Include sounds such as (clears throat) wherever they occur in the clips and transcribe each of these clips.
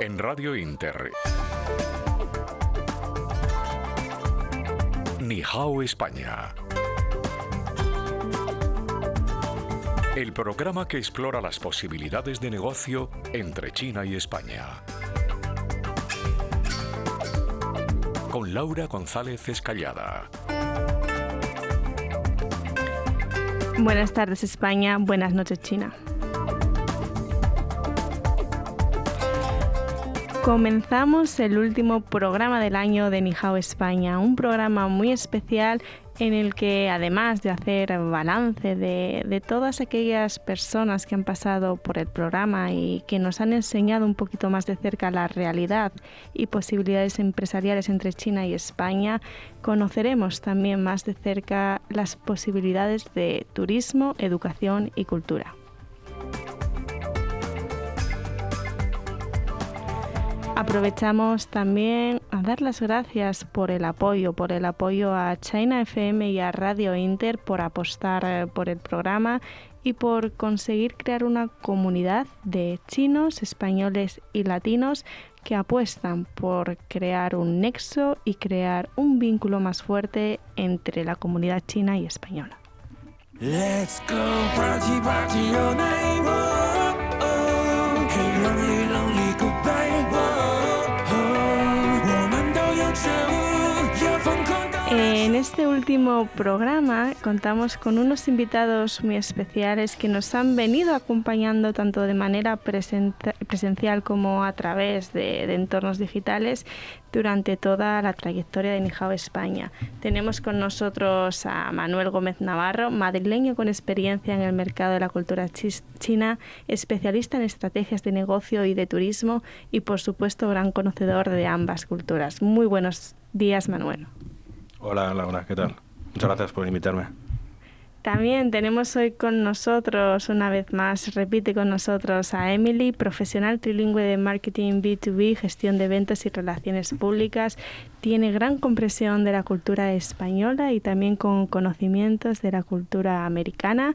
En Radio Inter. Nihao España. El programa que explora las posibilidades de negocio entre China y España. Con Laura González Escallada. Buenas tardes España, buenas noches China. Comenzamos el último programa del año de Nihao España, un programa muy especial en el que además de hacer balance de, de, todas aquellas personas que han pasado por el programa y que nos han enseñado un poquito más de cerca la realidad y posibilidades empresariales entre China y España, conoceremos también más de cerca las posibilidades de turismo, educación y cultura. Aprovechamos también a dar las gracias por el apoyo, por el apoyo a China FM y a Radio Inter por apostar eh, por el programa y por conseguir crear una comunidad de chinos, españoles y latinos que apuestan por crear un nexo y crear un vínculo más fuerte entre la comunidad china y española. En este último programa contamos con unos invitados muy especiales que nos han venido acompañando tanto de manera presencial como a través de, entornos digitales durante toda la trayectoria de Nijao España. Tenemos con nosotros a Manuel Gómez Navarro, madrileño con experiencia en el mercado de la cultura china, especialista en estrategias de negocio y de turismo y por supuesto gran conocedor de ambas culturas. Muy buenos días, Manuel. Hola Laura, ¿qué tal? Muchas gracias por invitarme. También tenemos hoy con nosotros, una vez más, repite con nosotros a Emily, profesional trilingüe de marketing B2B, gestión de eventos y relaciones públicas. Tiene gran compresión de la cultura española y también con conocimientos de la cultura americana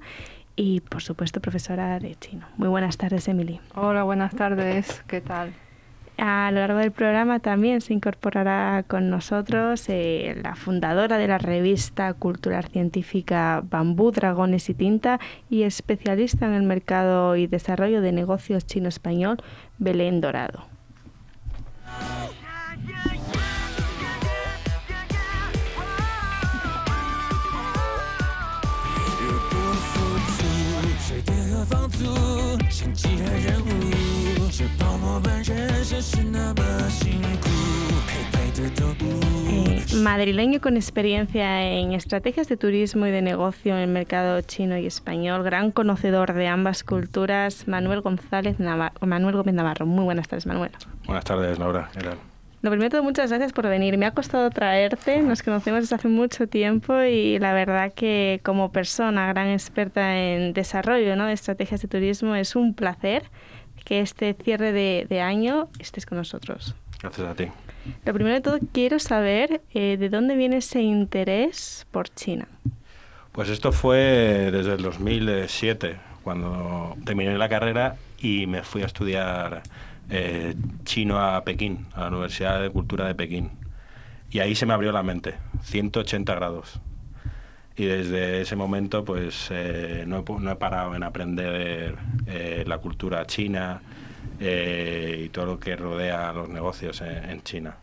y, por supuesto, profesora de chino. Muy buenas tardes, Emily. Hola, buenas tardes. ¿Qué tal? A lo largo del programa también se incorporará con nosotros eh, la fundadora de la revista cultural científica Bambú, Dragones y Tinta y especialista en el mercado y desarrollo de negocios chino-español, Belén Dorado. Madrileño con experiencia en estrategias de turismo y de negocio en el mercado chino y español, gran conocedor de ambas culturas, Manuel González Navarro, Manuel Gómez Navarro. Muy buenas tardes, Manuel. Buenas tardes, Laura. Lo primero, muchas gracias por venir. Me ha costado traerte, nos conocemos desde hace mucho tiempo y la verdad que como persona, gran experta en desarrollo ¿no? de estrategias de turismo, es un placer que este cierre de, de año estés con nosotros. Gracias a ti. Lo primero de todo, quiero saber eh, de dónde viene ese interés por China. Pues esto fue desde el 2007, cuando terminé la carrera y me fui a estudiar eh, chino a Pekín, a la Universidad de Cultura de Pekín. Y ahí se me abrió la mente, 180 grados. Y desde ese momento pues eh, no, he, no, he, parado en aprender la cultura china, eh, y todo lo que rodea los negocios en, en China.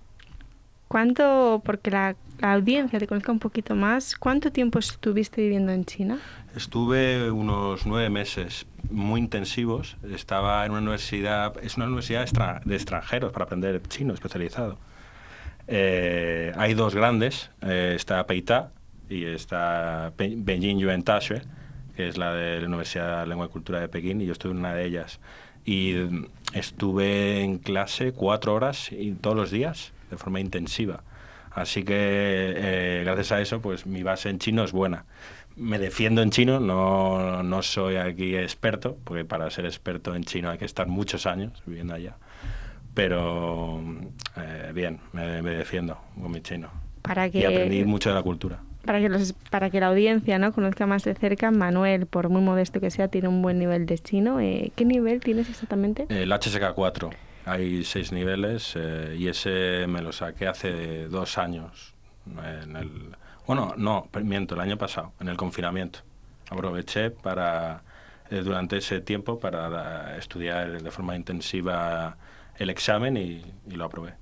¿Cuánto, porque la, la, audiencia te conozca un poquito más, cuánto tiempo estuviste viviendo en China? Estuve unos nueve meses muy intensivos. Estaba en una universidad, es una universidad extra, de extranjeros para aprender chino especializado. Eh, hay dos grandes, eh, está Peita y está Beijing Yuan Tashi, que es la de la Universidad de Lengua y Cultura de Pekín, y yo estuve en una de ellas y estuve en clase cuatro horas y todos los días de forma intensiva. Así que eh, gracias a eso, pues mi base en chino es buena. Me defiendo en chino, no, no soy aquí experto, porque para ser experto en chino hay que estar muchos años viviendo allá. Pero eh, bien, me, me, defiendo con mi chino. Para que... Y aprendí mucho de la cultura para que, los, para que la audiencia ¿no? conozca más de cerca, Manuel, por muy modesto que sea, tiene un buen nivel de chino. Eh, ¿Qué nivel tienes exactamente? El HSK 4. Hay seis niveles eh, y ese me lo saqué hace dos años. En el, bueno, no, miento, el año pasado, en el confinamiento. Aproveché para eh, durante ese tiempo para estudiar de forma intensiva el examen y, lo aprobé.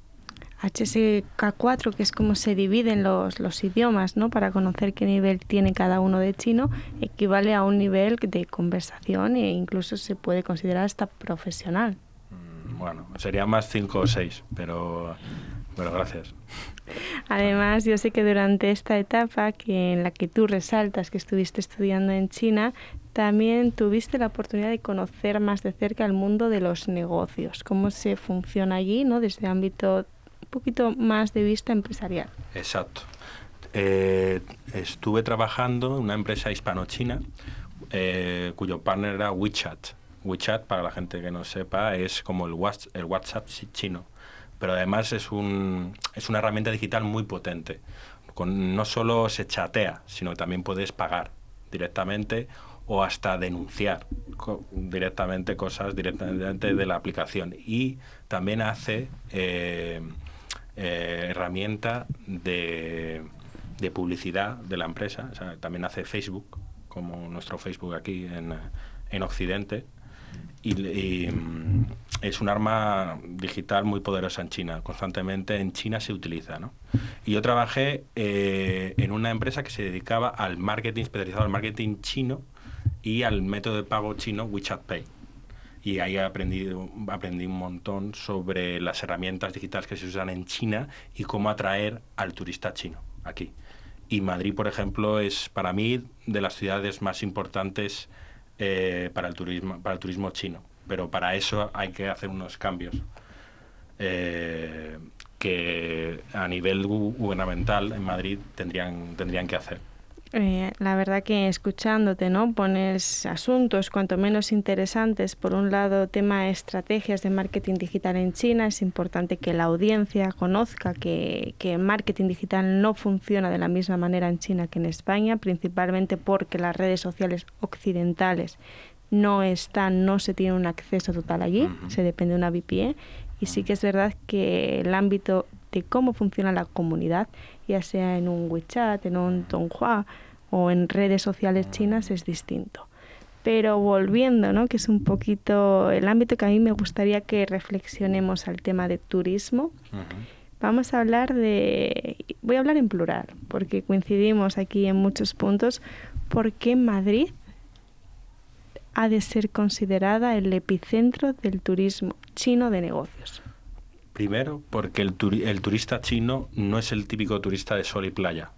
HSK4, que es como se dividen los, los idiomas, ¿no? Para conocer qué nivel tiene cada uno de chino, equivale a un nivel de conversación e incluso se puede considerar hasta profesional. Mm, bueno, sería más 5 o 6, pero, pero gracias. Además, yo sé que durante esta etapa que en la que tú resaltas que estuviste estudiando en China, también tuviste la oportunidad de conocer más de cerca el mundo de los negocios, cómo se funciona allí, ¿no? Desde el ámbito poquito más de vista empresarial. Exacto. Eh, estuve trabajando en una empresa hispano-china eh, cuyo partner era WeChat. WeChat, para la gente que no sepa, es como el WhatsApp, el WhatsApp chino, pero además es, un, es una herramienta digital muy potente. No solo se chatea, sino que también puedes pagar directamente o hasta denunciar directamente cosas directamente de la aplicación. Y también hace eh, eh, herramienta de, publicidad de la empresa. también hace Facebook, como nuestro Facebook aquí en, en Occidente. Y, mm, es un arma digital muy poderosa en China. Constantemente en China se utiliza. ¿no? Y yo trabajé eh, en una empresa que se dedicaba al marketing especializado, al marketing chino y al método de pago chino WeChat Pay. Y ahí aprendí, aprendí un montón sobre las herramientas digitales que se usan en China y cómo atraer al turista chino aquí. Y Madrid, por ejemplo, es para mí de las ciudades más importantes eh, para, el turismo, para el turismo chino. Pero para eso hay que hacer unos cambios eh, que a nivel gubernamental en Madrid tendrían, tendrían que hacer. Eh, la verdad que escuchándote, ¿no? Pones asuntos cuanto menos interesantes. Por un lado, tema de estrategias de marketing digital en China. Es importante que la audiencia conozca que, que marketing digital no funciona de la misma manera en China que en España, principalmente porque las redes sociales occidentales no están, no se tiene un acceso total allí, se depende de una VPN. Y sí que es verdad que el ámbito de cómo funciona la comunidad, ya sea en un WeChat, en un Donghua o en redes sociales chinas, es distinto. Pero volviendo, ¿no? que es un poquito el ámbito que a mí me gustaría que reflexionemos al tema de turismo, vamos a hablar de, voy a hablar en plural, porque coincidimos aquí en muchos puntos, ¿por qué Madrid ha de ser considerada el epicentro del turismo chino de negocios? Primero, porque el, el, turista chino no es el típico turista de sol y playa.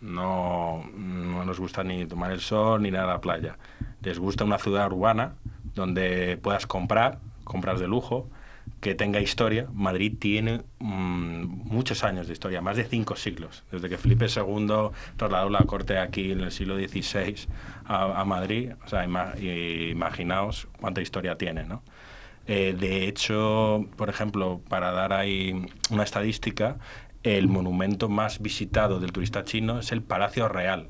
No, no nos gusta ni tomar el sol ni nada la playa. Les gusta una ciudad urbana donde puedas comprar, compras de lujo, que tenga historia. Madrid tiene mm, muchos años de historia, más de cinco siglos. Desde que Felipe II trasladó la corte aquí en el siglo XVI a, a Madrid, o sea, imaginaos cuánta historia tiene, ¿no? Eh, de hecho, por ejemplo, para dar ahí una estadística, el monumento más visitado del turista chino es el Palacio Real,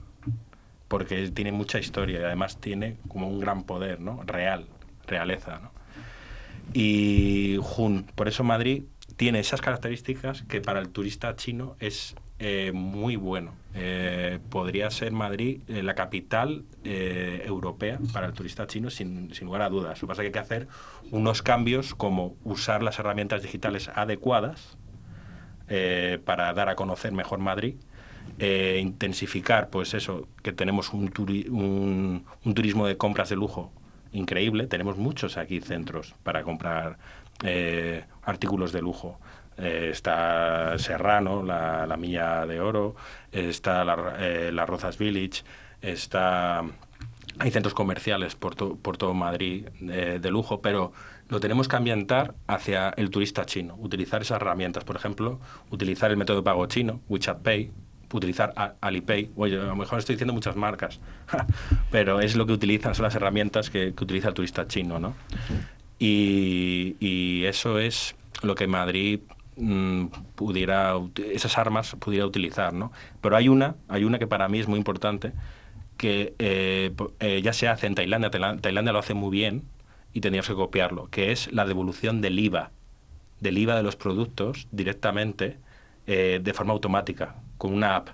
porque tiene mucha historia y además tiene como un gran poder, ¿no? Real, realeza, ¿no? Y por eso Madrid tiene esas características que para el turista chino es eh, muy bueno. Eh, podría ser Madrid eh, la capital europea para el turista chino sin, sin, lugar a dudas. Lo que pasa es que hay que hacer unos cambios como usar las herramientas digitales adecuadas para dar a conocer mejor Madrid. intensificar, pues eso, que tenemos un, turismo de compras de lujo increíble. Tenemos muchos aquí centros para comprar artículos de lujo. Eh, está Serrano, la, la, Milla de Oro, está la, eh, Rozas Village, está hay centros comerciales por, por todo Madrid eh, de lujo, pero lo tenemos que ambientar hacia el turista chino, utilizar esas herramientas, por ejemplo, utilizar el método de pago chino, WeChat Pay, utilizar Alipay, oye, a lo mejor estoy diciendo muchas marcas, (laughs) pero es lo que utilizan, son las herramientas que, que utiliza el turista chino, ¿no? Y, y, eso es lo que Madrid pudiera esas armas pudiera utilizar, ¿no? Pero hay una, hay una que para mí es muy importante que eh, eh, ya se hace en Tailandia, Tailandia lo hace muy bien y tendríamos que copiarlo, que es la devolución del IVA del IVA de los productos directamente eh, de forma automática, con una app,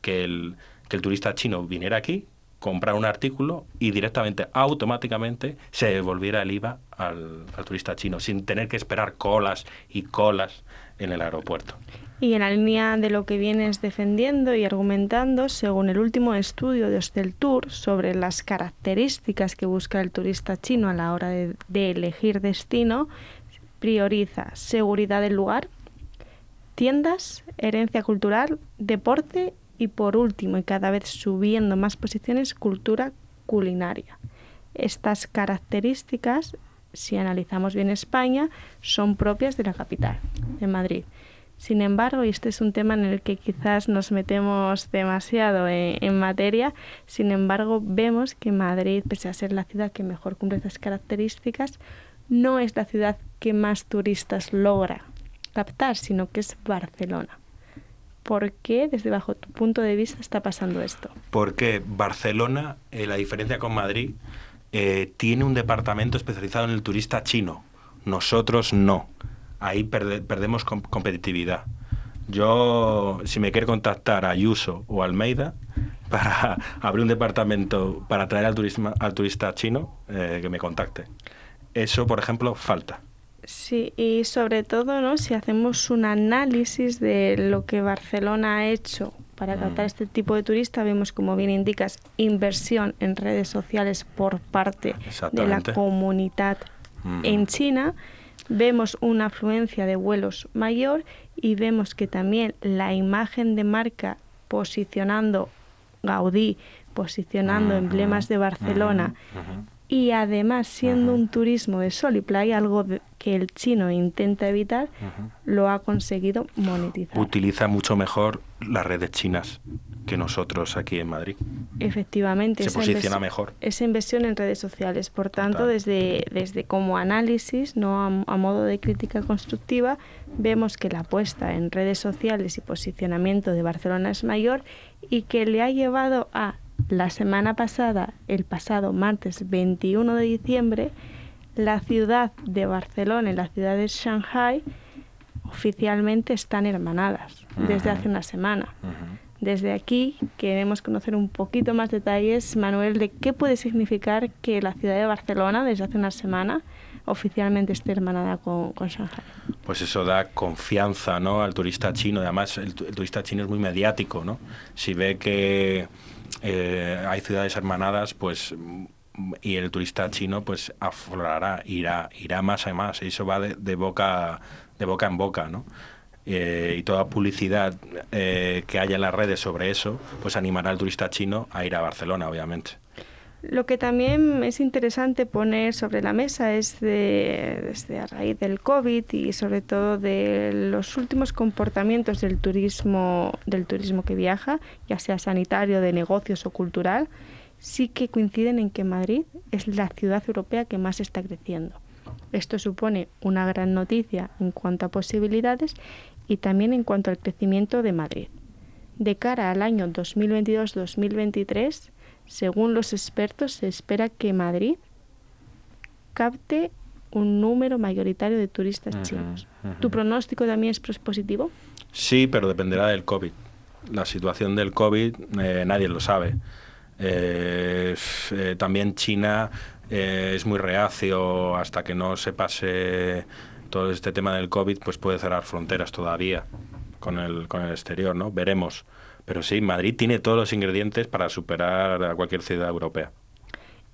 que el, que el turista chino viniera aquí, comprara un artículo y directamente, automáticamente, se devolviera el IVA al, turista chino, sin tener que esperar colas y colas en el aeropuerto. Y en la línea de lo que vienes defendiendo y argumentando, según el último estudio de Tour sobre las características que busca el turista chino a la hora de, de elegir destino, prioriza seguridad del lugar, tiendas, herencia cultural, deporte y por último, y cada vez subiendo más posiciones, cultura culinaria. Estas características, si analizamos bien España, son propias de la capital, de Madrid. Sin embargo, y este es un tema en el que quizás nos metemos demasiado en, materia, sin embargo, vemos que Madrid, pese a ser la ciudad que mejor cumple estas características, no es la ciudad que más turistas logra captar, sino que es Barcelona. ¿Por qué, desde bajo tu punto de vista, está pasando esto? Porque Barcelona, eh, la diferencia con Madrid, eh, tiene un departamento especializado en el turista chino. Nosotros no ahí perdemos competitividad. Yo, si me quiere contactar a Ayuso o Almeida (laughs) para abrir un departamento para atraer al, turismo, al turista chino, eh, que me contacte. Eso, por ejemplo, falta. Sí, y sobre todo, ¿no? Si hacemos un análisis de lo que Barcelona ha hecho para captar mm. este tipo de turista, vemos, como bien indicas, inversión en redes sociales por parte de la comunidad en China vemos una afluencia de vuelos mayor y vemos que también la imagen de marca posicionando Gaudí, posicionando emblemas de Barcelona y además siendo un turismo de sol y playa, algo que el chino intenta evitar, lo ha conseguido monetizar. Utiliza mucho mejor las redes chinas que nosotros aquí en Madrid. Efectivamente. Se posiciona mejor. Esa inversión en redes sociales. Por tanto, desde, desde como análisis, no a, modo de crítica constructiva, vemos que la apuesta en redes sociales y posicionamiento de Barcelona es mayor y que le ha llevado a la semana pasada, el pasado martes 21 de diciembre, la ciudad de Barcelona y la ciudad de Shanghai oficialmente están hermanadas desde hace una semana. Desde aquí queremos conocer un poquito más detalles, Manuel, de qué puede significar que la ciudad de Barcelona desde hace una semana oficialmente esté hermanada con, Shanghai. Pues eso da confianza ¿no? al turista chino. Además, el, turista chino es muy mediático. ¿no? Si ve que eh, hay ciudades hermanadas, pues y el turista chino pues aflorará, irá, irá más y más. Eso va de, de boca de boca en boca, ¿no? Eh, y toda publicidad eh, que haya en las redes sobre eso, pues animará al turista chino a ir a Barcelona, obviamente. Lo que también es interesante poner sobre la mesa es de, desde a raíz del COVID y sobre todo de los últimos comportamientos del turismo, del turismo que viaja, ya sea sanitario, de negocios o cultural, sí que coinciden en que Madrid es la ciudad europea que más está creciendo. Esto supone una gran noticia en cuanto a posibilidades y también en cuanto al crecimiento de Madrid. De cara al año 2022-2023, según los expertos, se espera que Madrid capte un número mayoritario de turistas chinos. ¿Tu pronóstico también es positivo? Sí, pero dependerá del COVID. La situación del COVID eh, nadie lo sabe. Eh, eh, también China es muy reacio hasta que no se pase todo este tema del COVID pues puede cerrar fronteras todavía con el, con el exterior, ¿no? Veremos. Pero sí, Madrid tiene todos los ingredientes para superar a cualquier ciudad europea.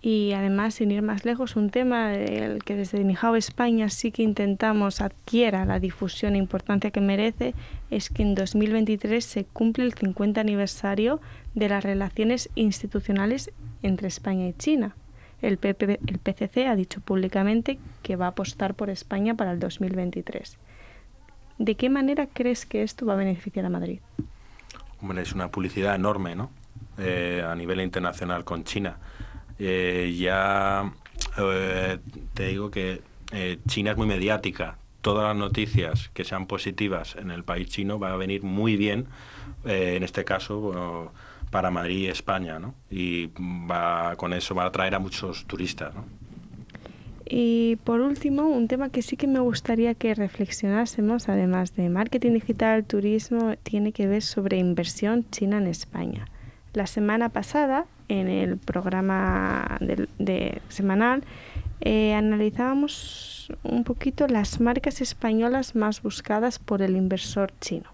Y además, sin ir más lejos, un tema del que desde Nijao España sí que intentamos adquiera la difusión e importancia que merece es que en 2023 se cumple el 50 aniversario de las relaciones institucionales entre España y China. El, PCC ha dicho públicamente que va a apostar por España para el 2023. ¿De qué manera crees que esto va a beneficiar a Madrid? Hombre, es una publicidad enorme, ¿no? Eh, a nivel internacional con China. Eh, ya eh, te digo que China es muy mediática. Todas las noticias que sean positivas en el país chino van a venir muy bien, en este caso, para Madrid y España, ¿no? Y va, con eso va a atraer a muchos turistas, ¿no? Y por último, un tema que sí que me gustaría que reflexionásemos, además de marketing digital, turismo, tiene que ver sobre inversión china en España. La semana pasada, en el programa de, semanal, eh, analizábamos un poquito las marcas españolas más buscadas por el inversor chino,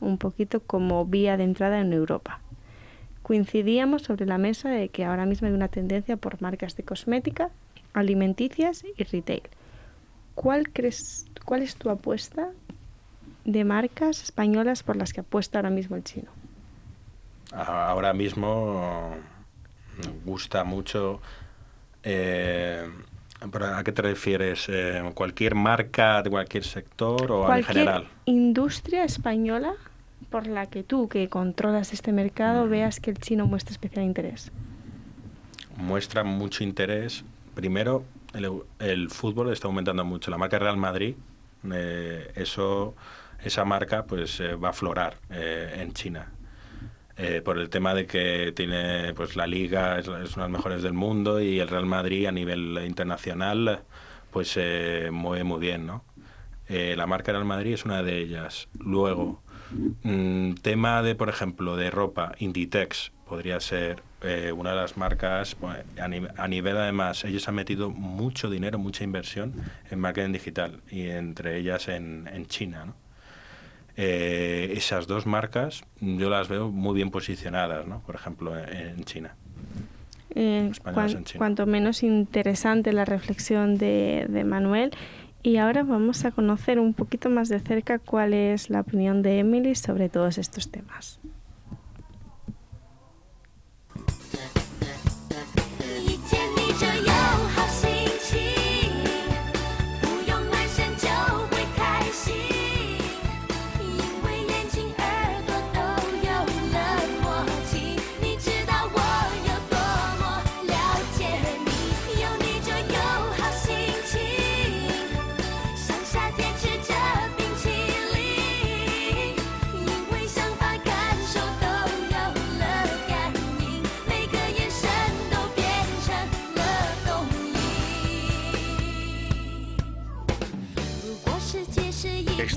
un poquito como vía de entrada en Europa. Coincidíamos sobre la mesa de que ahora mismo hay una tendencia por marcas de cosmética alimenticias y retail. ¿Cuál crees, cuál es tu apuesta de marcas españolas por las que apuesta ahora mismo el chino? Ahora mismo gusta mucho. Eh, ¿A qué te refieres? Eh, ¿Cualquier marca de cualquier sector o en general? Industria española por la que tú, que controlas este mercado, mm. veas que el chino muestra especial interés. Muestra mucho interés primero, el, fútbol está aumentando mucho. La marca Real Madrid, eh, eso, esa marca pues eh, va a aflorar eh, en China. por el tema de que tiene pues la liga es, una de las mejores del mundo y el Real Madrid a nivel internacional pues se mueve muy bien, ¿no? la marca Real Madrid es una de ellas. Luego, mm, tema de, por ejemplo, de ropa, Inditex podría ser eh, una de las marcas, a, nivel además, ellos han metido mucho dinero, mucha inversión en marketing digital y entre ellas en, China. Eh, esas dos marcas yo las veo muy bien posicionadas, ¿no? por ejemplo, en, China. Eh, Cuanto menos interesante la reflexión de, de Manuel. Y ahora vamos a conocer un poquito más de cerca cuál es la opinión de Emily sobre todos estos temas.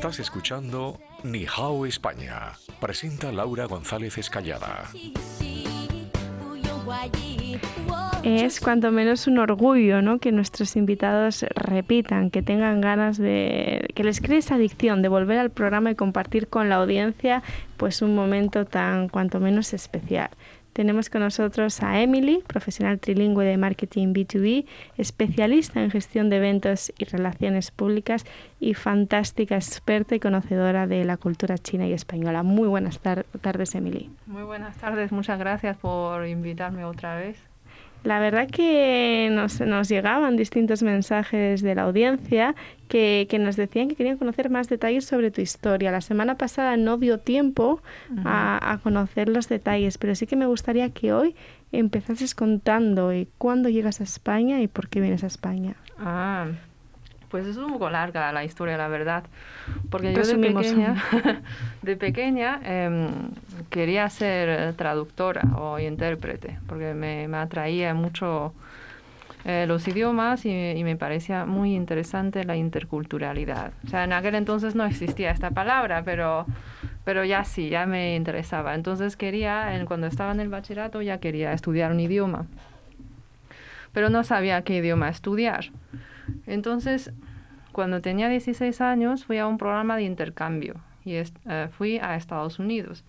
Estás escuchando Ni Hao España. Presenta Laura González Escallada. Es cuanto menos un orgullo, ¿no? Que nuestros invitados repitan, que tengan ganas de, que les cree esa adicción de volver al programa y compartir con la audiencia, pues un momento tan cuanto menos especial. Tenemos con nosotros a Emily, profesional trilingüe de marketing B2B, especialista en gestión de eventos y relaciones públicas y fantástica experta y conocedora de la cultura china y española. Muy buenas tardes, Emily. Muy buenas tardes, muchas gracias por invitarme otra vez. La verdad que nos, nos, llegaban distintos mensajes de la audiencia que, que, nos decían que querían conocer más detalles sobre tu historia. La semana pasada no dio tiempo a, a, conocer los detalles, pero sí que me gustaría que hoy empezases contando eh, cuándo llegas a España y por qué vienes a España. Ah, pues es un poco larga la historia, la verdad. Porque yo de pequeña, (laughs) (laughs) de pequeña em, quería ser traductora o intérprete, porque me, me atraía mucho eh, los idiomas y, me parecía muy interesante la interculturalidad. O sea, en aquel entonces no existía esta palabra, pero, pero ya sí, ya me interesaba. Entonces quería, cuando estaba en el bachillerato, ya quería estudiar un idioma. Pero no sabía qué idioma estudiar. Entonces, cuando tenía 16 años, fui a un programa de intercambio y eh, fui a Estados Unidos.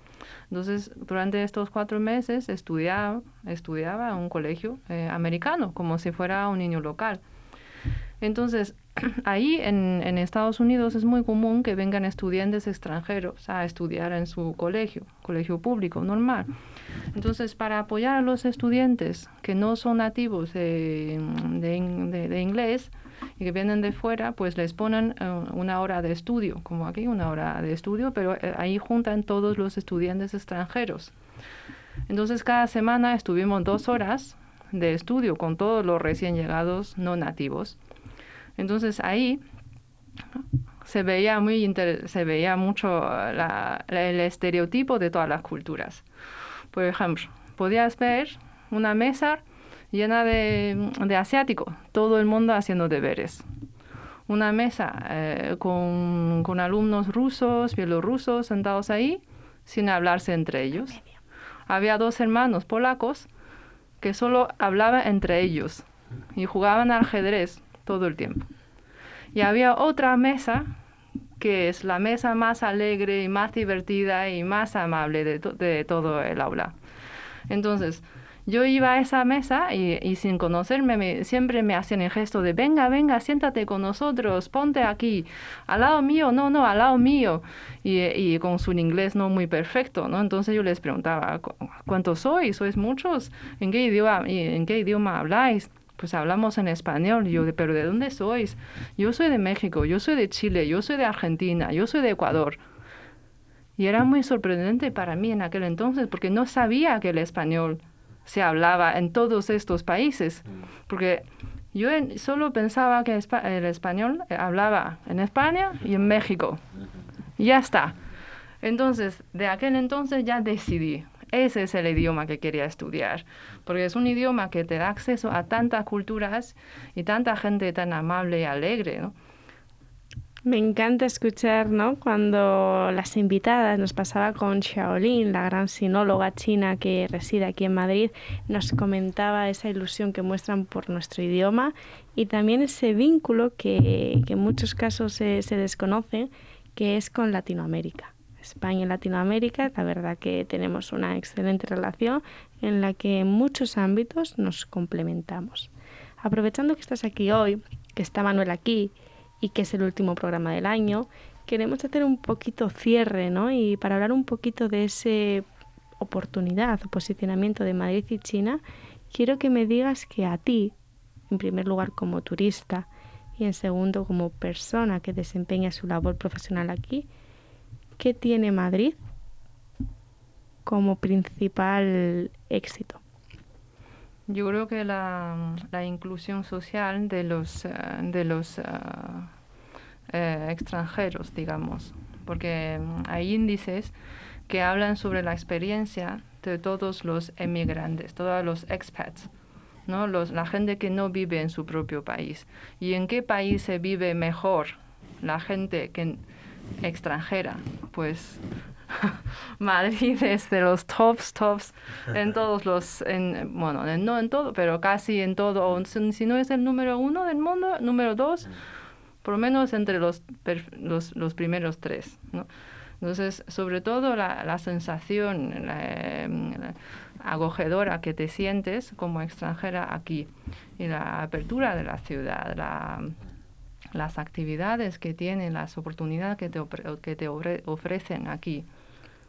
Entonces, durante estos cuatro meses estudiaba, estudiaba en un colegio eh, americano, como si fuera un niño local. Entonces, (clears throat) ahí en, Estados Unidos es muy común que vengan estudiantes extranjeros a estudiar en su colegio, colegio público normal. Entonces, para apoyar a los estudiantes que no son nativos de inglés, y que vienen de fuera, pues les ponen eh, una hora de estudio, como aquí una hora de estudio, pero eh, ahí juntan todos los estudiantes extranjeros. Entonces cada semana estuvimos dos horas de estudio con todos los recién llegados no nativos. Entonces ahí se veía muy se veía mucho el estereotipo de todas las culturas. Por ejemplo, podías ver una mesa llena de, de asiáticos, todo el mundo haciendo deberes. Una mesa eh, con, alumnos rusos, bielorrusos sentados ahí, sin hablarse entre ellos. Había dos hermanos polacos que solo hablaban entre ellos y jugaban al ajedrez todo el tiempo. Y había otra mesa que es la mesa más alegre y más divertida y más amable de, de todo el aula. Entonces, yo iba a esa mesa y, sin conocerme siempre me hacían el gesto de venga, venga, siéntate con nosotros, ponte aquí, al lado mío, no, no, al lado mío. Y, y con su inglés no muy perfecto, ¿no? Entonces yo les preguntaba, ¿cuántos sois? ¿Sois muchos? ¿En qué idioma, en qué idioma habláis? Pues hablamos en español. Yo, pero ¿de dónde sois? Yo soy de México, yo soy de Chile, yo soy de Argentina, yo soy de Ecuador. Y era muy sorprendente para mí en aquel entonces porque no sabía que el español se hablaba en todos estos países, mm. porque yo solo pensaba que el español eh, hablaba en España y en México. Ya está. Entonces, de aquel entonces ya decidí, ese es el idioma que quería estudiar, porque es un idioma que te da acceso a tantas culturas y tanta gente tan amable y alegre, ¿no? Me encanta escuchar, ¿no? Cuando las invitadas, nos pasaba con Xiaolin, la gran sinóloga china que reside aquí en Madrid, nos comentaba esa ilusión que muestran por nuestro idioma y también ese vínculo que, en muchos casos se, se desconoce, que es con Latinoamérica. España y Latinoamérica, la verdad que tenemos una excelente relación en la que en muchos ámbitos nos complementamos. Aprovechando que estás aquí hoy, que está Manuel aquí, y que es el último programa del año, queremos hacer un poquito cierre, ¿no? Y para hablar un poquito de esa oportunidad o posicionamiento de Madrid y China, quiero que me digas que a ti, en primer lugar como turista y en segundo como persona que desempeña su labor profesional aquí, ¿qué tiene Madrid como principal éxito? Yo creo que la, la inclusión social de los, eh, de los eh, eh, extranjeros, digamos, porque mm, hay índices que hablan sobre la experiencia de todos los emigrantes, todos los expats, ¿no? Los, la gente que no vive en su propio país. ¿Y en qué país se vive mejor la gente que extranjera? Pues (laughs) Madrid es de los tops, tops en (laughs) todos los, en, bueno, no en todo, pero casi en todo. Si no es el número uno del mundo, número dos, por lo menos entre los, los, los primeros tres. ¿no? Entonces, sobre todo la, la sensación la, acogedora que te sientes como extranjera aquí y la apertura de la ciudad, la, las actividades que tienen, las oportunidades que te, que te ofrecen aquí.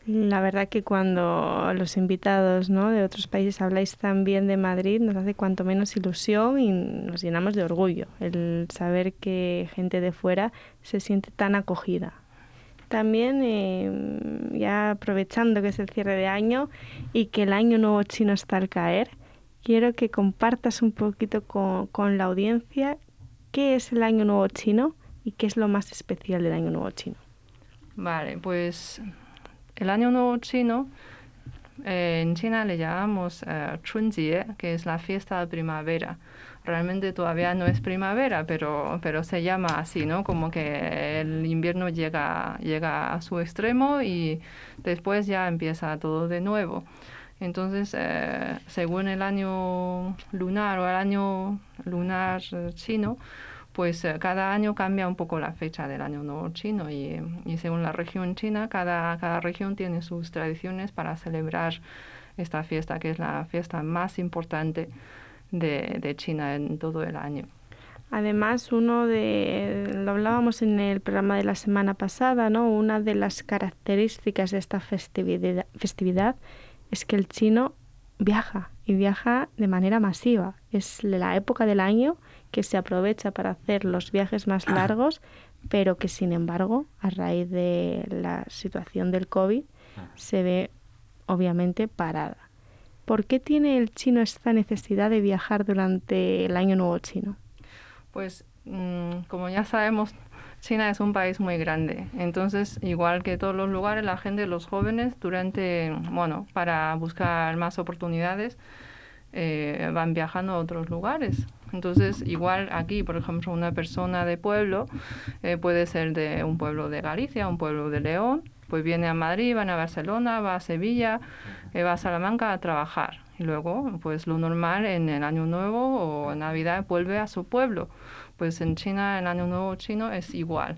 La verdad que cuando los invitados ¿no? de otros países habláis tan bien de Madrid nos hace cuanto menos ilusión y nos llenamos de orgullo el saber que gente de fuera se siente tan acogida. También, eh, ya aprovechando que es el cierre de año y que el año nuevo chino está al caer, quiero que compartas un poquito con, con la audiencia qué es el año nuevo chino y qué es lo más especial del año nuevo chino. Vale, pues el Año Nuevo Chino, eh, en China le llamamos eh, Chunjie, que es la fiesta de primavera. Realmente todavía no es primavera, pero, pero se llama así, ¿no? Como que el invierno llega, llega a su extremo y después ya empieza todo de nuevo. Entonces, eh, según el año lunar o el año lunar chino, pues eh, cada año cambia un poco la fecha del año nuevo chino y, según la región china, cada, cada región tiene sus tradiciones para celebrar esta fiesta, que es la fiesta más importante de, China en todo el año. Además, uno de, lo hablábamos en el programa de la semana pasada, ¿no? Una de las características de esta festividad, festividad es que el chino viaja y viaja de manera masiva. Es la época del año que se aprovecha para hacer los viajes más (clears throat) largos, pero que sin embargo, a raíz de la situación del COVID, se ve obviamente parada. ¿Por qué tiene el chino esta necesidad de viajar durante el año nuevo chino? Pues mm, como ya sabemos, China es un país muy grande. Entonces, igual que todos los lugares, la gente, los jóvenes, durante, bueno, para buscar más oportunidades, eh, van viajando a otros lugares. Entonces, igual aquí, por ejemplo, una persona de pueblo eh, puede ser de un pueblo de Galicia, un pueblo de León, pues viene a Madrid, va a Barcelona, va a Sevilla, eh, va a Salamanca a trabajar. Y luego, pues lo normal en el Año Nuevo o Navidad vuelve a su pueblo. Pues en China, el Año Nuevo chino es igual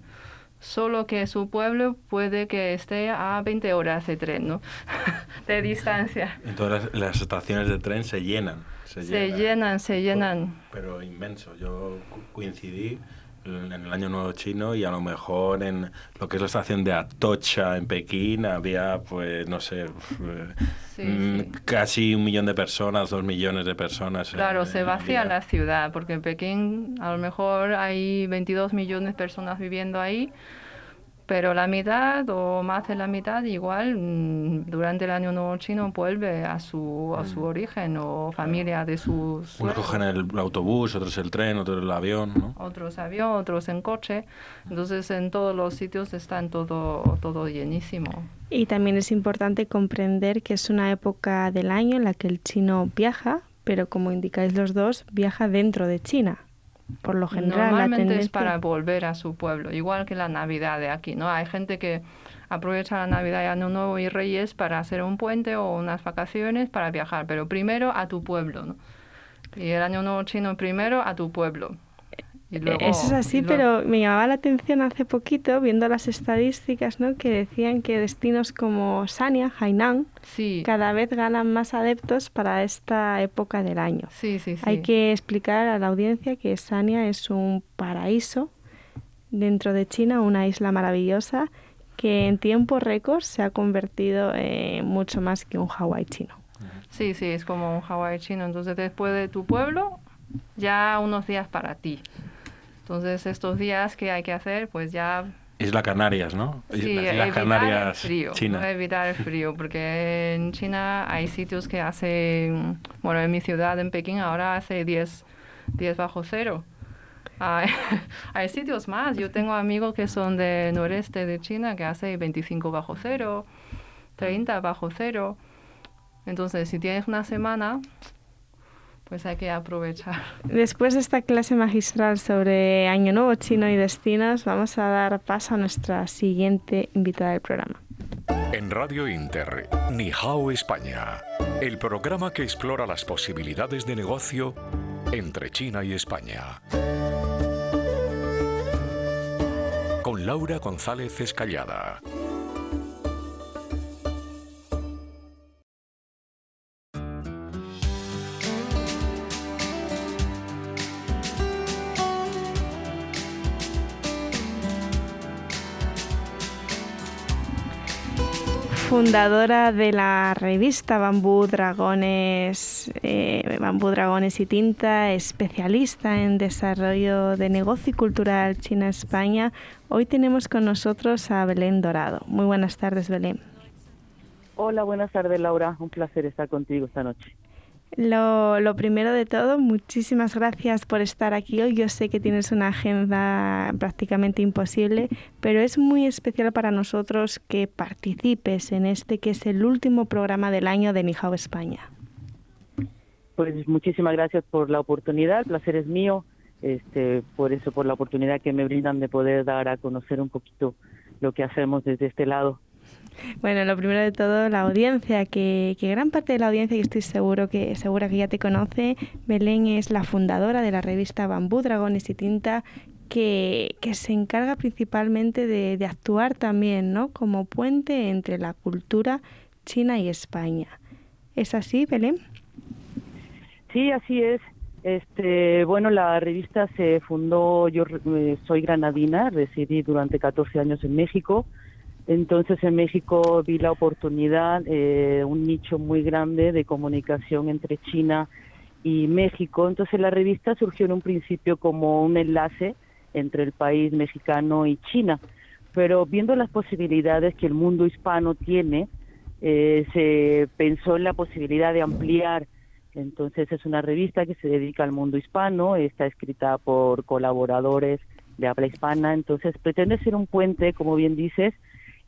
solo que su pueblo puede que esté a 20 horas de tren, ¿no? (laughs) de distancia. Entonces las, estaciones de tren se llenan. Se, llenan, se llenan. Pero, inmenso. Yo coincidí en el Año Nuevo Chino y a lo mejor en lo que es la estación de Atocha en Pekín había, pues, no sé, mm, casi un millón de personas, dos millones de personas. Claro, se vacía la ciudad, porque en Pekín a lo mejor hay 22 millones de personas viviendo ahí pero la mitad o más de la mitad igual mm, durante el año nuevo chino vuelve a su, a su mm. origen o familia de sus... Unos cogen el autobús, otros el tren, otros el avión, ¿no? Otros avión, otros en coche. Entonces en todos los sitios están todo, todo llenísimo. Y también es importante comprender que es una época del año en la que el chino viaja, pero como indicáis los dos, viaja dentro de China por lo general. Normalmente es para volver a su pueblo, igual que la Navidad de aquí, ¿no? Hay gente que aprovecha la Navidad y Año Nuevo y Reyes para hacer un puente o unas vacaciones para viajar, pero primero a tu pueblo, ¿no? Y el Año Nuevo chino primero a tu pueblo. E, eso es así, pero me llamaba la atención hace poquito, viendo las estadísticas, ¿no? que decían que destinos como Sanya, Hainan, cada vez ganan más adeptos para esta época del año. Sí, sí, Hay que explicar a la audiencia que Sanya es un paraíso dentro de China, una isla maravillosa que en tiempo récord se ha convertido en mucho más que un Hawái chino. Sí, sí, es como un Hawái chino. Entonces, después de tu pueblo, ya unos días para ti. Entonces, estos días que hay que hacer, pues ya... Isla Canarias, ¿no? Sí, evitar Canarias, el frío, China. Evitar el frío, porque en China hay sitios que hace, bueno, en mi ciudad, en Pekín, ahora hace 10, 10 bajo cero. Hay, (laughs) hay, sitios más. Yo tengo amigos que son del noreste de China que hace 25 bajo cero, 30 bajo cero. Entonces, si tienes una semana, pues hay que aprovechar. Después de esta clase magistral sobre Año Nuevo Chino y destinos, vamos a dar paso a nuestra siguiente invitada del programa. En Radio Inter, Nihao España, el programa que explora las posibilidades de negocio entre China y España. Con Laura González Escallada. Fundadora de la revista Bambú Dragones, eh, Bambú Dragones y Tinta, especialista en desarrollo de negocio y cultural China-España. Hoy tenemos con nosotros a Belén Dorado. Muy buenas tardes, Belén. Hola, buenas tardes, Laura. Un placer estar contigo esta noche. Lo, lo, primero de todo, muchísimas gracias por estar aquí hoy. Yo sé que tienes una agenda prácticamente imposible, pero es muy especial para nosotros que participes en este que es el último programa del año de Nijao España. Pues muchísimas gracias por la oportunidad, el placer es mío, este, por eso, por la oportunidad que me brindan de poder dar a conocer un poquito lo que hacemos desde este lado. Bueno, lo primero de todo, la audiencia, que, gran parte de la audiencia, y estoy seguro que, segura que ya te conoce, Belén es la fundadora de la revista Bambú, Dragones y Tinta, que, se encarga principalmente de, actuar también ¿no? como puente entre la cultura china y España. ¿Es así, Belén? Sí, así es. Este, bueno, la revista se fundó, yo eh, soy granadina, residí durante 14 años en México, entonces en México vi la oportunidad, eh, un nicho muy grande de comunicación entre China y México. Entonces la revista surgió en un principio como un enlace entre el país mexicano y China, pero viendo las posibilidades que el mundo hispano tiene, eh, se pensó en la posibilidad de ampliar. Entonces es una revista que se dedica al mundo hispano, está escrita por colaboradores de habla hispana, entonces pretende ser un puente, como bien dices,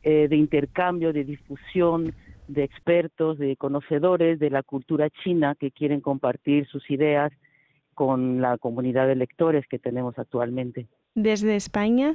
eh, de intercambio, de difusión, de expertos, de conocedores de la cultura china que quieren compartir sus ideas con la comunidad de lectores que tenemos actualmente. Desde España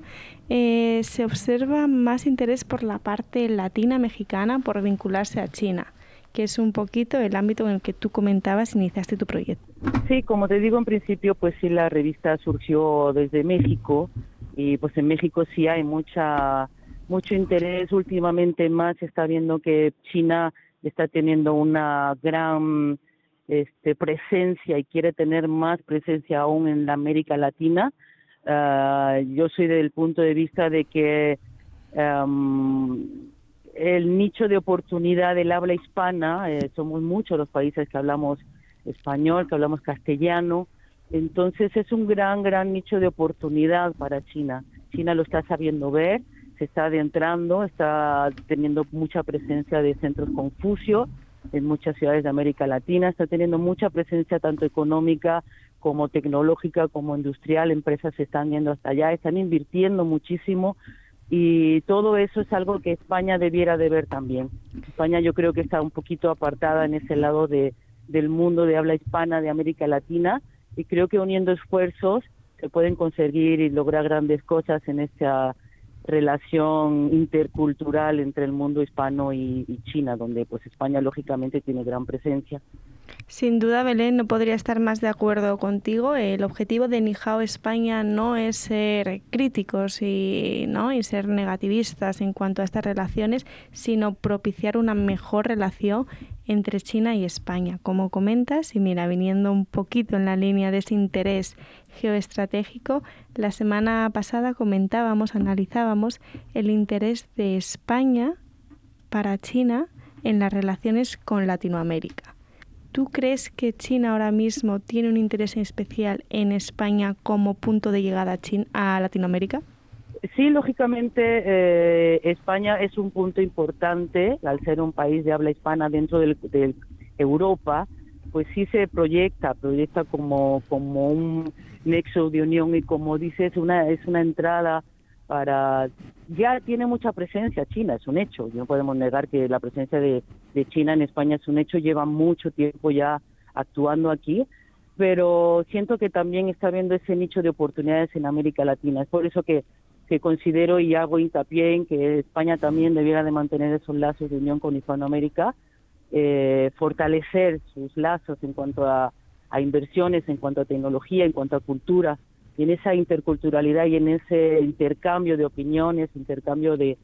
eh, se observa más interés por la parte latina mexicana por vincularse a China que es un poquito el ámbito en el que tú comentabas, iniciaste tu proyecto. Sí, como te digo en principio, pues sí, la revista surgió desde México y pues en México sí hay mucha mucho interés últimamente más se está viendo que China está teniendo una gran este, presencia y quiere tener más presencia aún en la América Latina. Ah, yo soy del punto de vista de que el nicho de oportunidad del habla hispana, eh, somos muchos los países que hablamos español, que hablamos castellano, entonces es un gran, gran nicho de oportunidad para China. China lo está sabiendo ver, se está adentrando, está teniendo mucha presencia de centros Confucio en muchas ciudades de América Latina, está teniendo mucha presencia tanto económica como tecnológica, como industrial, empresas se están yendo hasta allá, están invirtiendo muchísimo y todo eso es algo que España debiera de ver también. España yo creo que está un poquito apartada en ese lado de, del mundo de habla hispana de América Latina y creo que uniendo esfuerzos se pueden conseguir y lograr grandes cosas en esta relación intercultural entre el mundo hispano y, China, donde pues España lógicamente tiene gran presencia. Sin duda, Belén, no podría estar más de acuerdo contigo. El objetivo de Nijao España no es ser críticos y, ¿no? y ser negativistas en cuanto a estas relaciones, sino propiciar una mejor relación entre China y España. Como comentas, y mira, viniendo un poquito en la línea de ese interés geoestratégico, la semana pasada comentábamos, analizábamos el interés de España para China en las relaciones con Latinoamérica. ¿Tú crees que China ahora mismo tiene un interés especial en España como punto de llegada a, Latinoamérica? Sí, lógicamente eh, España es un punto importante al ser un país de habla hispana dentro de Europa, pues sí se proyecta, proyecta como como un nexo de unión y como dices una es una entrada para ya tiene mucha presencia China, es un hecho, no podemos negar que la presencia de, China en España es un hecho, lleva mucho tiempo ya actuando aquí, pero siento que también está viendo ese nicho de oportunidades en América Latina, es por eso que, que considero y hago hincapié en que España también debiera de mantener esos lazos de unión con Hispanoamérica, eh, fortalecer sus lazos en cuanto a inversiones, en cuanto a tecnología, en cuanto a cultura, y en esa interculturalidad y en ese intercambio de opiniones, intercambio de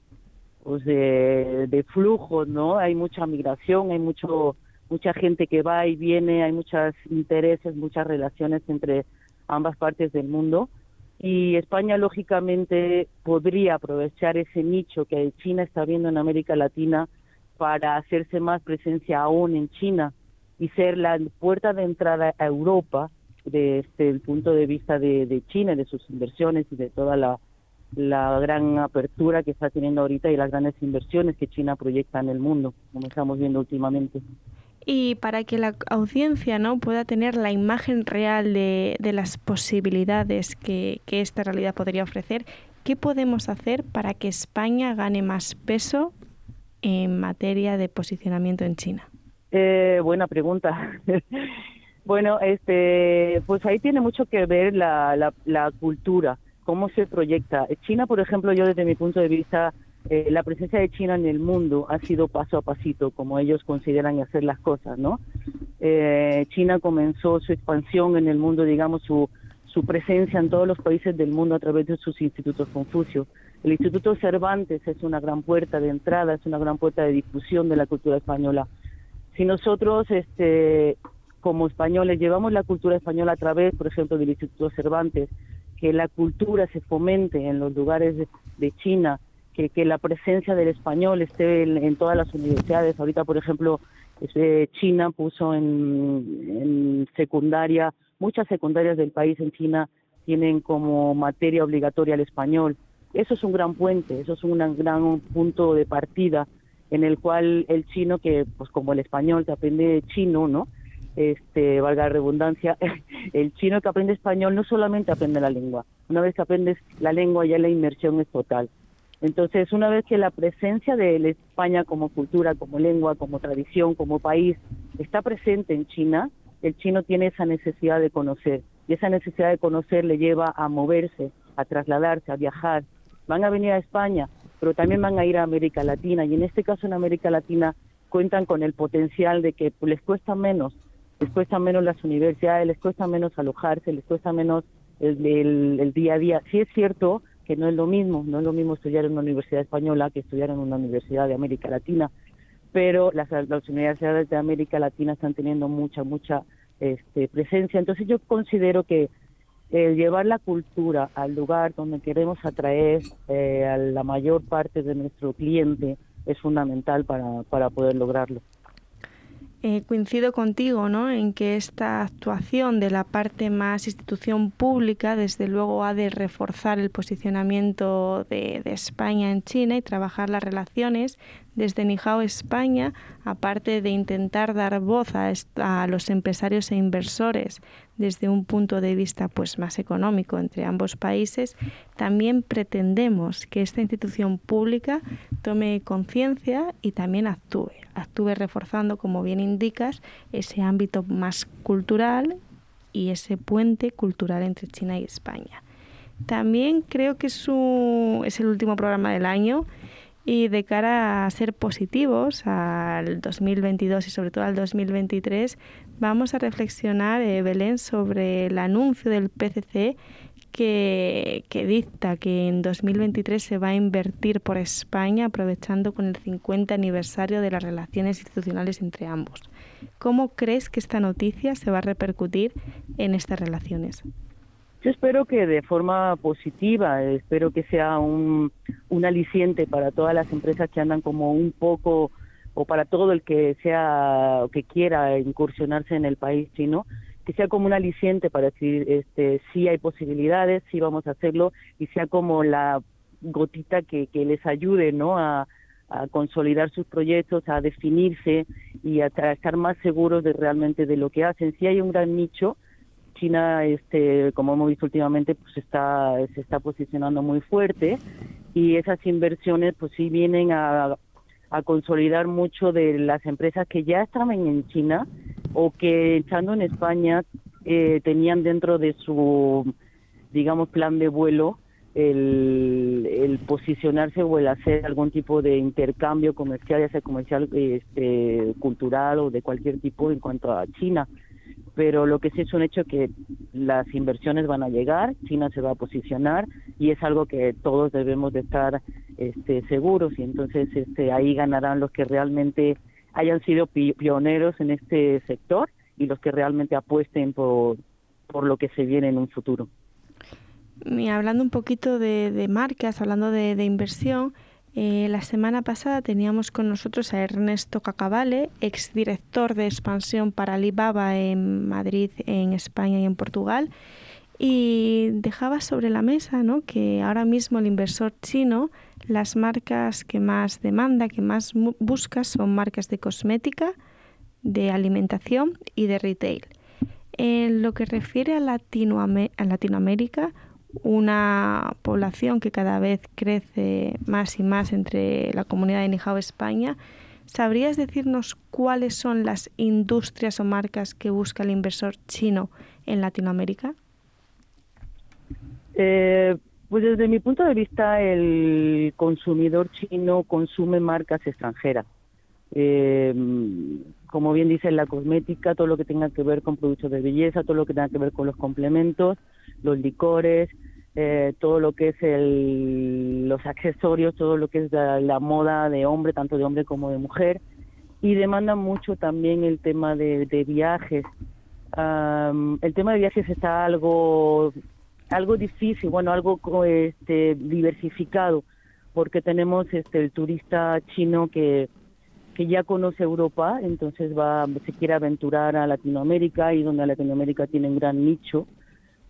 pues de, de flujos, ¿no? Hay mucha migración, hay mucho mucha gente que va y viene, hay muchos intereses, muchas relaciones entre ambas partes del mundo y España lógicamente podría aprovechar ese nicho que China está viendo en América Latina para hacerse más presencia aún en China y ser la puerta de entrada a Europa desde el punto de vista de, de China, de sus inversiones y de toda la, gran apertura que está teniendo ahorita y las grandes inversiones que China proyecta en el mundo, como estamos viendo últimamente. Y para que la audiencia ¿no? pueda tener la imagen real de, de las posibilidades que, que, esta realidad podría ofrecer, ¿qué podemos hacer para que España gane más peso en materia de posicionamiento en China? Eh, buena pregunta. (laughs) Bueno, este, pues ahí tiene mucho que ver la, la, cultura, cómo se proyecta. China, por ejemplo, yo desde mi punto de vista, eh, la presencia de China en el mundo ha sido paso a pasito, como ellos consideran hacer las cosas, ¿no? Eh, China comenzó su expansión en el mundo, digamos, su, su presencia en todos los países del mundo a través de sus institutos Confucio. El Instituto Cervantes es una gran puerta de entrada, es una gran puerta de difusión de la cultura española. Si nosotros este, como españoles llevamos la cultura española a través, por ejemplo, del Instituto Cervantes, que la cultura se fomente en los lugares de, China, que, la presencia del español esté en, todas las universidades. Ahorita, por ejemplo, este, China puso en, secundaria, muchas secundarias del país en China tienen como materia obligatoria el español. Eso es un gran puente, eso es un gran punto de partida en el cual el chino, que pues como el español, que aprende chino, ¿no? este, valga la redundancia, (laughs) el chino que aprende español no solamente aprende la lengua, una vez que aprendes la lengua ya la inmersión es total. Entonces, una vez que la presencia de España como cultura, como lengua, como tradición, como país está presente en China, el chino tiene esa necesidad de conocer y esa necesidad de conocer le lleva a moverse, a trasladarse, a viajar. Van a venir a España, pero también van a ir a América Latina y en este caso en América Latina cuentan con el potencial de que les cuesta menos, les cuesta menos las universidades, les cuesta menos alojarse, les cuesta menos el, día a día. Sí es cierto que no es lo mismo, no es lo mismo estudiar en una universidad española que estudiar en una universidad de América Latina, pero las, las universidades de América Latina están teniendo mucha, mucha este, presencia. Entonces yo considero que el llevar la cultura al lugar donde queremos atraer eh, a la mayor parte de nuestro cliente es fundamental para, para poder lograrlo. Eh, coincido contigo ¿no? en que esta actuación de la parte más institución pública, desde luego, ha de reforzar el posicionamiento de, de España en China y trabajar las relaciones desde Nihao España, aparte de intentar dar voz a, los empresarios e inversores desde un punto de vista pues más económico entre ambos países, también pretendemos que esta institución pública tome conciencia y también actúe, actúe reforzando, como bien indicas, ese ámbito más cultural y ese puente cultural entre China y España. También creo que es, es el último programa del año y de cara a ser positivos al 2022 y sobre todo al 2023, vamos a reflexionar, eh, Belén, sobre el anuncio del PCC que, que, dicta que en 2023 se va a invertir por España aprovechando con el 50 aniversario de las relaciones institucionales entre ambos. ¿Cómo crees que esta noticia se va a repercutir en estas relaciones? Yo espero que de forma positiva, espero que sea un, un aliciente para todas las empresas que andan como un poco, o para todo el que sea, o que quiera incursionarse en el país chino, que sea como un aliciente para decir, este, sí hay posibilidades, sí vamos a hacerlo, y sea como la gotita que, que les ayude, ¿no? A, a consolidar sus proyectos, a definirse y a, a, estar más seguros de realmente de lo que hacen. Si hay un gran nicho, China, este, como hemos visto últimamente, pues está, se está posicionando muy fuerte y esas inversiones pues sí vienen a, consolidar mucho de las empresas que ya estaban en China o que estando en España eh, tenían dentro de su, digamos, plan de vuelo el, el, posicionarse o el hacer algún tipo de intercambio comercial, ya sea comercial, este, cultural o de cualquier tipo en cuanto a China pero lo que sí es un hecho que las inversiones van a llegar, China se va a posicionar y es algo que todos debemos de estar este, seguros y entonces este, ahí ganarán los que realmente hayan sido pioneros en este sector y los que realmente apuesten por, por lo que se viene en un futuro. Y hablando un poquito de, de marcas, hablando de, de inversión, eh, la semana pasada teníamos con nosotros a Ernesto Cacavale, exdirector de expansión para Alibaba en Madrid, en España y en Portugal, y dejaba sobre la mesa ¿no? que ahora mismo el inversor chino, las marcas que más demanda, que más busca, son marcas de cosmética, de alimentación y de retail. En lo que refiere a, a Latinoamérica, una población que cada vez crece más y más entre la comunidad de Nijao España. ¿Sabrías decirnos cuáles son las industrias o marcas que busca el inversor chino en Latinoamérica? Eh, pues desde mi punto de vista, el consumidor chino consume marcas extranjeras. Eh, como bien dice la cosmética, todo lo que tenga que ver con productos de belleza, todo lo que tenga que ver con los complementos, los licores, eh, todo lo que es el, los accesorios, todo lo que es la, moda de hombre, tanto de hombre como de mujer, y demanda mucho también el tema de, viajes. el tema de viajes está algo algo difícil, bueno, algo este, diversificado, porque tenemos este el turista chino que que ya conoce Europa, entonces va se quiere aventurar a Latinoamérica y donde Latinoamérica tiene un gran nicho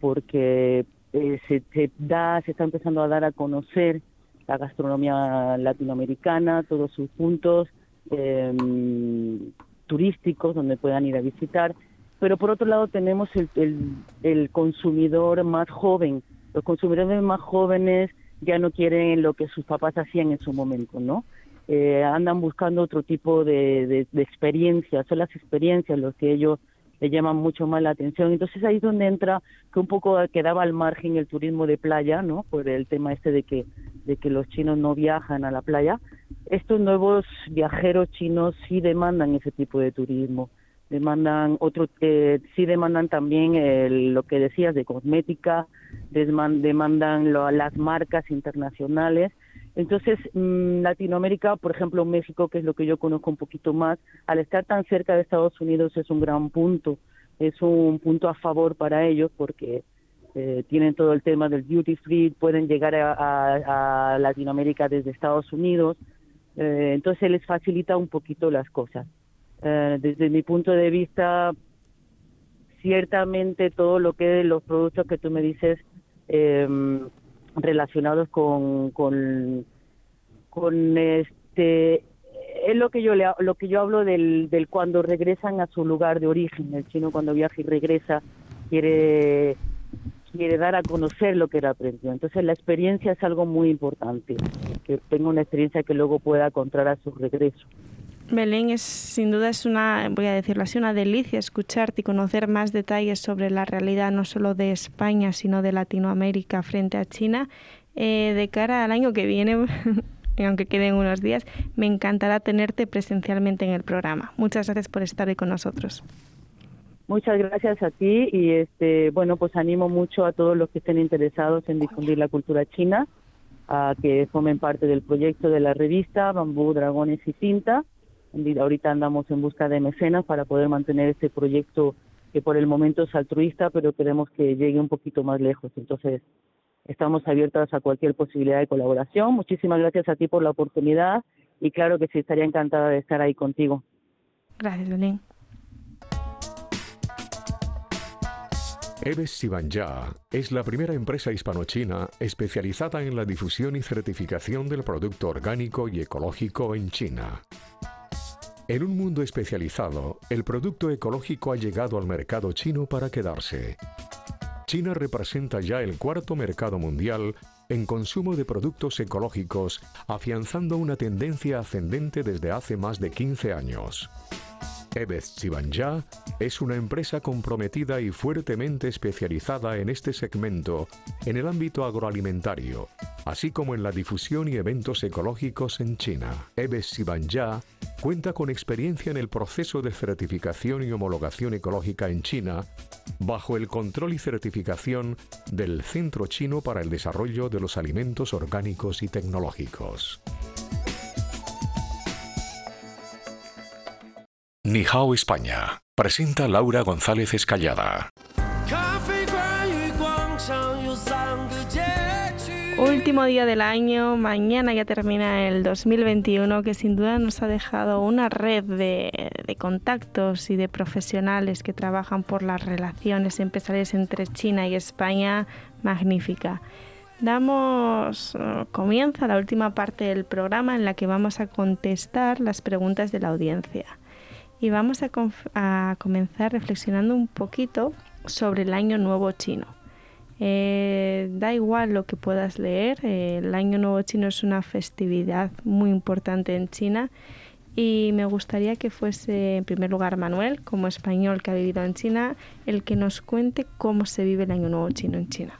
porque eh, se, se, da, se está empezando a dar a conocer la gastronomía latinoamericana, todos sus puntos em, turísticos donde puedan ir a visitar. Pero por otro lado tenemos el, el, el consumidor más joven. Los consumidores más jóvenes ya no quieren lo que sus papás hacían en su momento, ¿no? Eh, andan buscando otro tipo de, de, experiencias, son las experiencias los que ellos le llaman mucho más la atención. Entonces ahí es donde entra que un poco quedaba al margen el turismo de playa, ¿no? Por el tema este de que de que los chinos no viajan a la playa. Estos nuevos viajeros chinos sí demandan ese tipo de turismo demandan otro eh, sí demandan también lo que decías de cosmética demandan las marcas internacionales entonces mm, Latinoamérica por ejemplo México que es lo que yo conozco un poquito más al estar tan cerca de Estados Unidos es un gran punto es un punto a favor para ellos porque eh, tienen todo el tema del duty free pueden llegar a, Latinoamérica desde Estados Unidos eh, entonces les facilita un poquito las cosas. Eh, desde mi punto de vista, ciertamente todo lo que los productos que tú me dices em, relacionados con, con, este es lo que yo le, lo que yo hablo del, del cuando regresan a su lugar de origen. El chino cuando viaja y regresa quiere quiere dar a conocer lo que era aprendió. Entonces la experiencia es algo muy importante que tenga una experiencia que luego pueda contar a su regreso Belén, es, sin duda es una, voy a decirlo así, una delicia escucharte y conocer más detalles sobre la realidad no solo de España, sino de Latinoamérica frente a China. Eh, de cara al año que viene, (laughs) aunque queden unos días, me encantará tenerte presencialmente en el programa. Muchas gracias por estar hoy con nosotros. Muchas gracias a ti y este bueno pues animo mucho a todos los que estén interesados en difundir la cultura china a que formen parte del proyecto de la revista Bambú, Dragones y Cinta Ahorita andamos en busca de mecenas para poder mantener este proyecto que por el momento es altruista, pero queremos que llegue un poquito más lejos. Entonces, estamos abiertas a cualquier posibilidad de colaboración. Muchísimas gracias a ti por la oportunidad y claro que sí, estaría encantada de estar ahí contigo. Gracias, Belén. Eves Sibanja es la primera empresa hispano-china especializada en la difusión y certificación del producto orgánico y ecológico en China. En un mundo especializado, el producto ecológico ha llegado al mercado chino para quedarse. China representa ya el cuarto mercado mundial en consumo de productos ecológicos, afianzando una tendencia ascendente desde hace más de 15 años. Ebez Chibanja es una empresa comprometida y fuertemente especializada en este segmento en el ámbito agroalimentario, así como en la difusión y eventos ecológicos en China. Ebez Chibanja cuenta con experiencia en el proceso de certificación y homologación ecológica en China, bajo el control y certificación del Centro Chino para el Desarrollo de los Alimentos Orgánicos y Tecnológicos. Nihao España. Presenta Laura González Escallada. Último día del año, mañana ya termina el 2021 que sin duda nos ha dejado una red de, contactos y de profesionales que trabajan por las relaciones empresariales entre China y España magnífica. Damos eh, comienza la última parte del programa en la que vamos a contestar las preguntas de la audiencia y vamos a, comenzar reflexionando un poquito sobre el Año Nuevo Chino. Eh, da igual lo que puedas leer, eh, el Año Nuevo Chino es una festividad muy importante en China y me gustaría que fuese en primer lugar Manuel, como español que ha vivido en China, el que nos cuente cómo se vive el Año Nuevo Chino en China.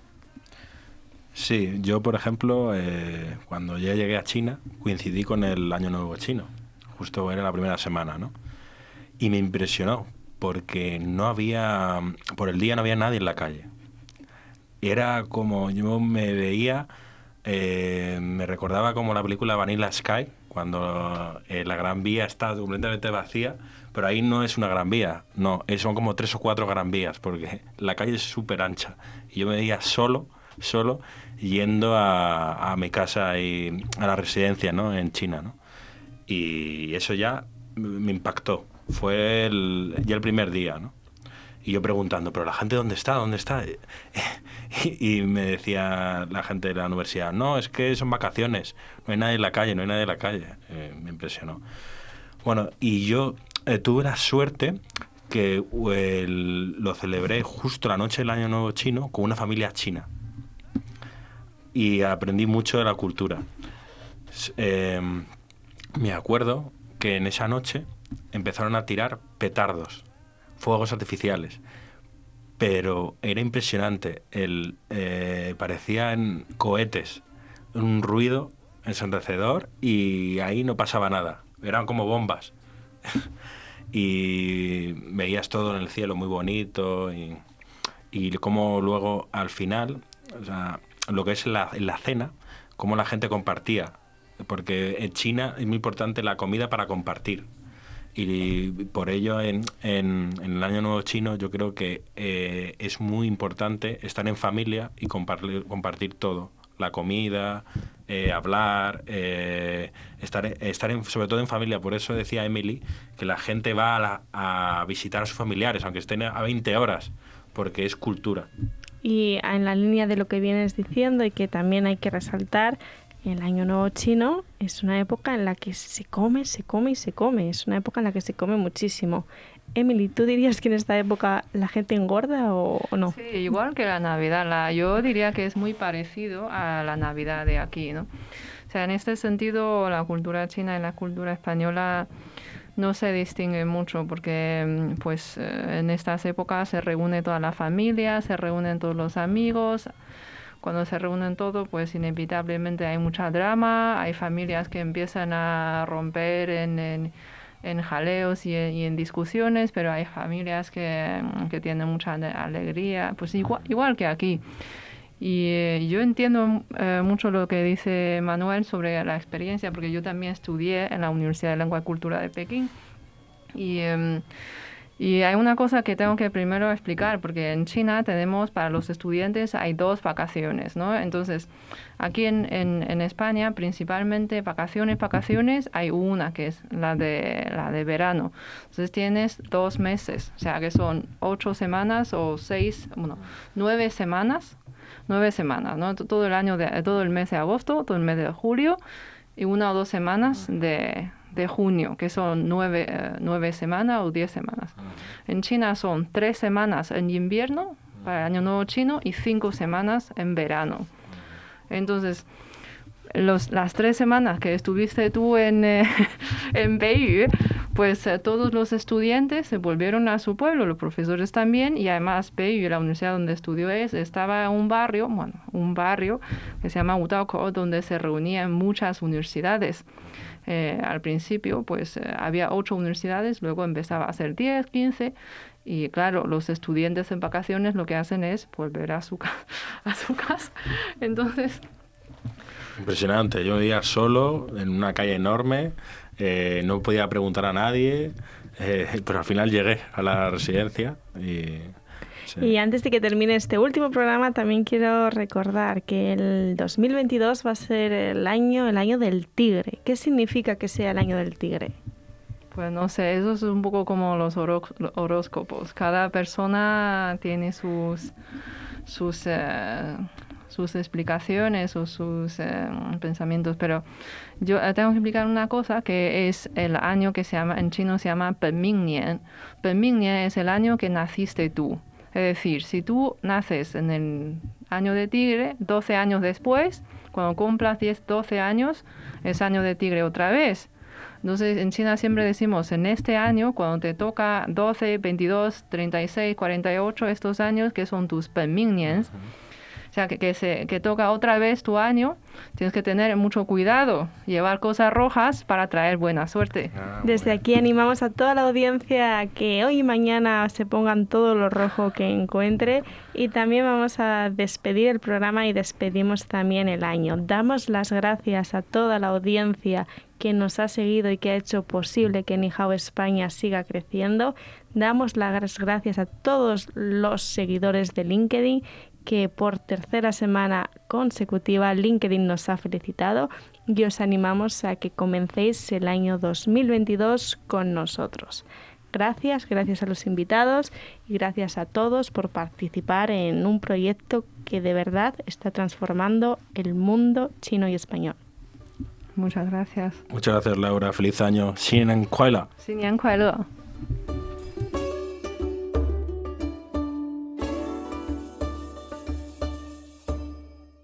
Sí, yo por ejemplo, eh, cuando ya llegué a China, coincidí con el Año Nuevo Chino, justo era la primera semana, ¿no? y me impresionó porque no había, por el día no había nadie en la calle. Era como yo me veía, eh, me recordaba como la película Vanilla Sky, cuando eh, la Gran Vía está completamente vacía, pero ahí no es una Gran Vía, no, son como tres o cuatro Gran Vías, porque la calle es súper ancha. Y yo me veía solo, solo, yendo a, a mi casa y a la residencia, ¿no? En China, ¿no? Y eso ya me impactó fue el, ya el primer día, ¿no? Y yo preguntando, ¿pero la gente dónde está? ¿Dónde está? (laughs) Y, me decía la gente de la universidad, no, es que son vacaciones, no hay nadie en la calle, no hay nadie en la calle. Eh, me impresionó. Bueno, y yo eh, tuve la suerte que lo celebré justo la noche del Año Nuevo Chino con una familia china. y aprendí mucho de la cultura. Em, me acuerdo que en esa noche empezaron a tirar petardos, fuegos artificiales, pero era impresionante, el, eh, parecían cohetes, un ruido ensordecedor y ahí no pasaba nada, eran como bombas. (laughs) y veías todo en el cielo muy bonito y, y como luego al final, o sea, lo que es la, la cena, cómo la gente compartía, porque en China es muy importante la comida para compartir. Y por ello en, en, el Año Nuevo Chino yo creo que eh, es muy importante estar en familia y compartir, compartir todo. La comida, eh, hablar, eh, estar, estar sobre todo en familia. Por eso decía Emily que la gente va a, a visitar a sus familiares, aunque estén a 20 horas, porque es cultura. Y en la línea de lo que vienes diciendo y que también hay que resaltar, el Año Nuevo Chino es una época en la que se come, se come y se come. Es una época en la que se come muchísimo. Emily, ¿tú dirías que en esta época la gente engorda o, no? Sí, igual que la Navidad. Yo diría que es muy parecido a la Navidad de aquí, ¿no? O sea, en este sentido, la cultura china y la cultura española no se distinguen mucho porque mm, pues eh, en estas épocas se reúne toda la familia, se reúnen todos los amigos, cuando se reúnen todos, pues inevitablemente hay mucha drama, hay familias que empiezan a romper en, en, jaleos y en, discusiones, pero hay familias que, que tienen mucha alegría, pues igual, igual que aquí. Y eh, yo entiendo eh, mucho lo que dice Manuel sobre la experiencia, porque yo también estudié en la Universidad de Lengua y Cultura de Pekín. Y em, y hay una cosa que tengo que primero explicar, porque en China tenemos para los estudiantes hay dos vacaciones, ¿no? Entonces, aquí en, en, España, principalmente vacaciones, vacaciones, hay una que es la de, la de verano. Entonces tienes dos meses, o sea que son ocho semanas o seis, bueno, nueve semanas, nueve semanas, ¿no? Todo el año, de, todo el mes de agosto, todo el mes de julio y una o dos semanas de de junio, que son nueve, eh, nueve semanas o diez semanas. En China son tres semanas en invierno para el Año Nuevo Chino y cinco semanas en verano. Entonces, los, las tres semanas que estuviste tú en, eh, (laughs) en pues eh, todos los estudiantes se volvieron a su pueblo, los profesores también, y además Beiyue, la universidad donde estudió es, estaba en un barrio, bueno, un barrio que se llama Utaoko, donde se reunían muchas universidades. Eh, al principio, pues eh, había ocho universidades, luego empezaba a ser 10, 15, y claro, los estudiantes en vacaciones lo que hacen es volver a su, (laughs) a su casa. Entonces... Impresionante, yo vivía solo en una calle enorme, eh, no podía preguntar a nadie, pero al final llegué a la residencia y y antes de que termine este último programa, también quiero recordar que el 2022 va a ser el año, el año del tigre. ¿Qué significa que sea el año del tigre? Pues no sé, eso es un poco como los horóscopos. Cada persona tiene sus, sus, eh, sus explicaciones o sus eh, pensamientos, pero yo eh, tengo que explicar una cosa que es el año que se llama, en chino se llama Penmingnian. Penmingnian es el año que naciste tú. Es decir, si tú naces en el año de tigre, 12 años después, cuando cumplas 10, 12 años, es año de tigre otra vez. Entonces, en China siempre decimos, en este año, cuando te toca 12, 22, 36, 48, estos años que son tus penmingnians, o sea, que, que, se, que toca otra vez tu año, tienes que tener mucho cuidado, llevar cosas rojas para traer buena suerte. Ah, Desde aquí animamos a toda la audiencia a que hoy y mañana se pongan todo lo rojo que encuentre y también vamos a despedir el programa y despedimos también el año. Damos las gracias a toda la audiencia que nos ha seguido y que ha hecho posible que Nihao España siga creciendo. Damos las gracias a todos los seguidores de LinkedIn que por tercera semana consecutiva LinkedIn nos ha felicitado y os animamos a que comencéis el año 2022 con nosotros. Gracias, gracias a los invitados y gracias a todos por participar en un proyecto que de verdad está transformando el mundo chino y español. Muchas gracias. Muchas gracias, Laura. Feliz año. Xin Kuai